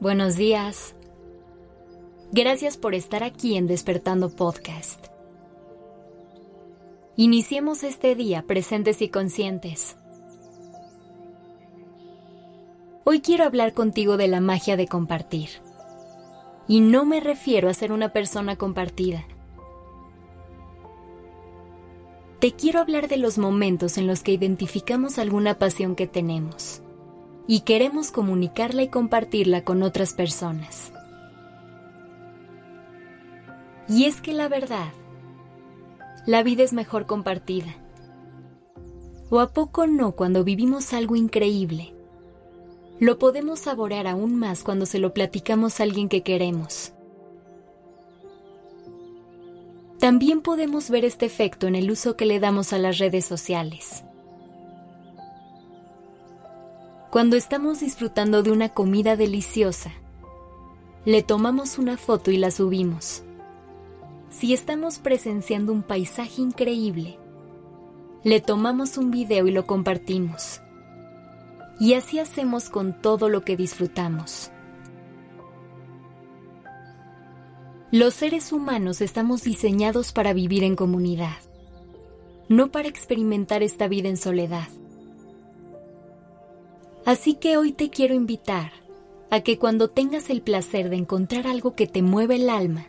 buenos días. Gracias por estar aquí en Despertando Podcast. Iniciemos este día presentes y conscientes. Hoy quiero hablar contigo de la magia de compartir. Y no me refiero a ser una persona compartida. Te quiero hablar de los momentos en los que identificamos alguna pasión que tenemos y queremos comunicarla y compartirla con otras personas. Y es que la verdad, la vida es mejor compartida. ¿O a poco no cuando vivimos algo increíble? Lo podemos saborear aún más cuando se lo platicamos a alguien que queremos. También podemos ver este efecto en el uso que le damos a las redes sociales. Cuando estamos disfrutando de una comida deliciosa, le tomamos una foto y la subimos. Si estamos presenciando un paisaje increíble, le tomamos un video y lo compartimos. Y así hacemos con todo lo que disfrutamos. Los seres humanos estamos diseñados para vivir en comunidad, no para experimentar esta vida en soledad. Así que hoy te quiero invitar a que cuando tengas el placer de encontrar algo que te mueve el alma,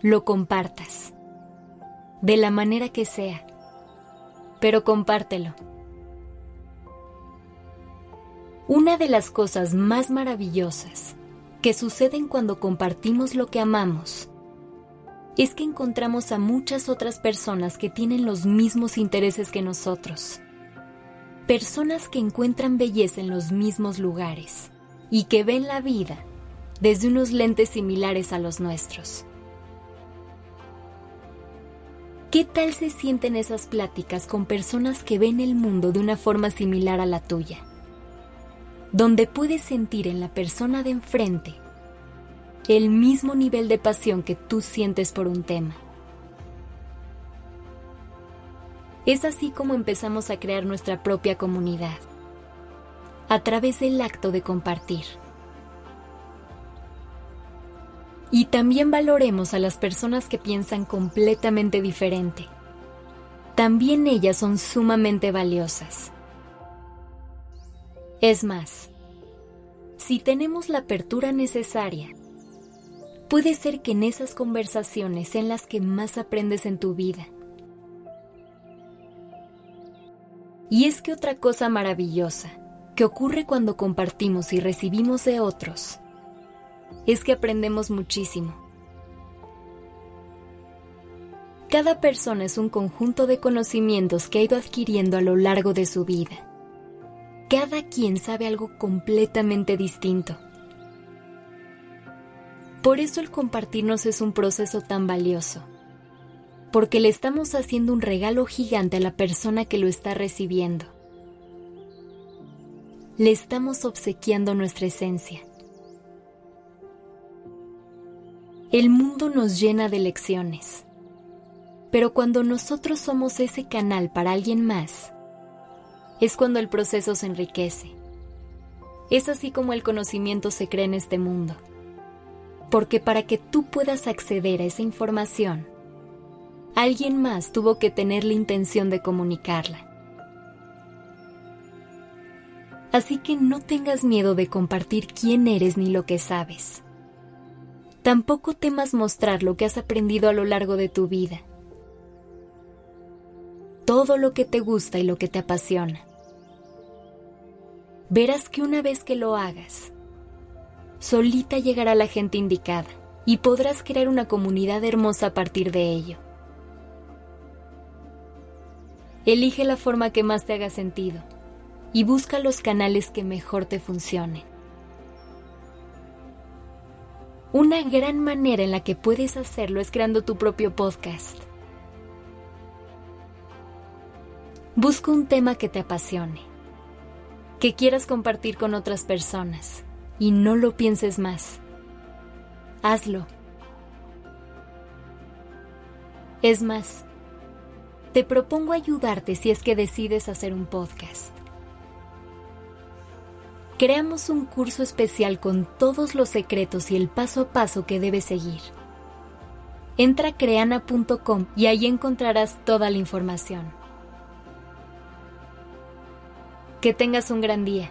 lo compartas, de la manera que sea, pero compártelo. Una de las cosas más maravillosas que suceden cuando compartimos lo que amamos es que encontramos a muchas otras personas que tienen los mismos intereses que nosotros personas que encuentran belleza en los mismos lugares y que ven la vida desde unos lentes similares a los nuestros. ¿Qué tal se sienten esas pláticas con personas que ven el mundo de una forma similar a la tuya? Donde puedes sentir en la persona de enfrente el mismo nivel de pasión que tú sientes por un tema. Es así como empezamos a crear nuestra propia comunidad, a través del acto de compartir. Y también valoremos a las personas que piensan completamente diferente. También ellas son sumamente valiosas. Es más, si tenemos la apertura necesaria, puede ser que en esas conversaciones sean las que más aprendes en tu vida Y es que otra cosa maravillosa que ocurre cuando compartimos y recibimos de otros es que aprendemos muchísimo. Cada persona es un conjunto de conocimientos que ha ido adquiriendo a lo largo de su vida. Cada quien sabe algo completamente distinto. Por eso el compartirnos es un proceso tan valioso porque le estamos haciendo un regalo gigante a la persona que lo está recibiendo. Le estamos obsequiando nuestra esencia. El mundo nos llena de lecciones, pero cuando nosotros somos ese canal para alguien más, es cuando el proceso se enriquece. Es así como el conocimiento se crea en este mundo, porque para que tú puedas acceder a esa información, alguien más tuvo que tener la intención de comunicarla. Así que no tengas miedo de compartir quién eres ni lo que sabes. Tampoco temas mostrar lo que has aprendido a lo largo de tu vida. Todo lo que te gusta y lo que te apasiona. Verás que una vez que lo hagas, solita llegará la gente indicada y podrás crear una comunidad hermosa a partir de ello. Elige la forma que más te haga sentido y busca los canales que mejor te funcionen. Una gran manera en la que puedes hacerlo es creando tu propio podcast. Busca un tema que te apasione, que quieras compartir con otras personas y no lo pienses más. Hazlo. Es más, te propongo ayudarte si es que decides hacer un podcast. creamos un curso especial con todos los secretos y el paso a paso que debes seguir. Entra a creana.com y ahí encontrarás toda la información. Que tengas un gran día.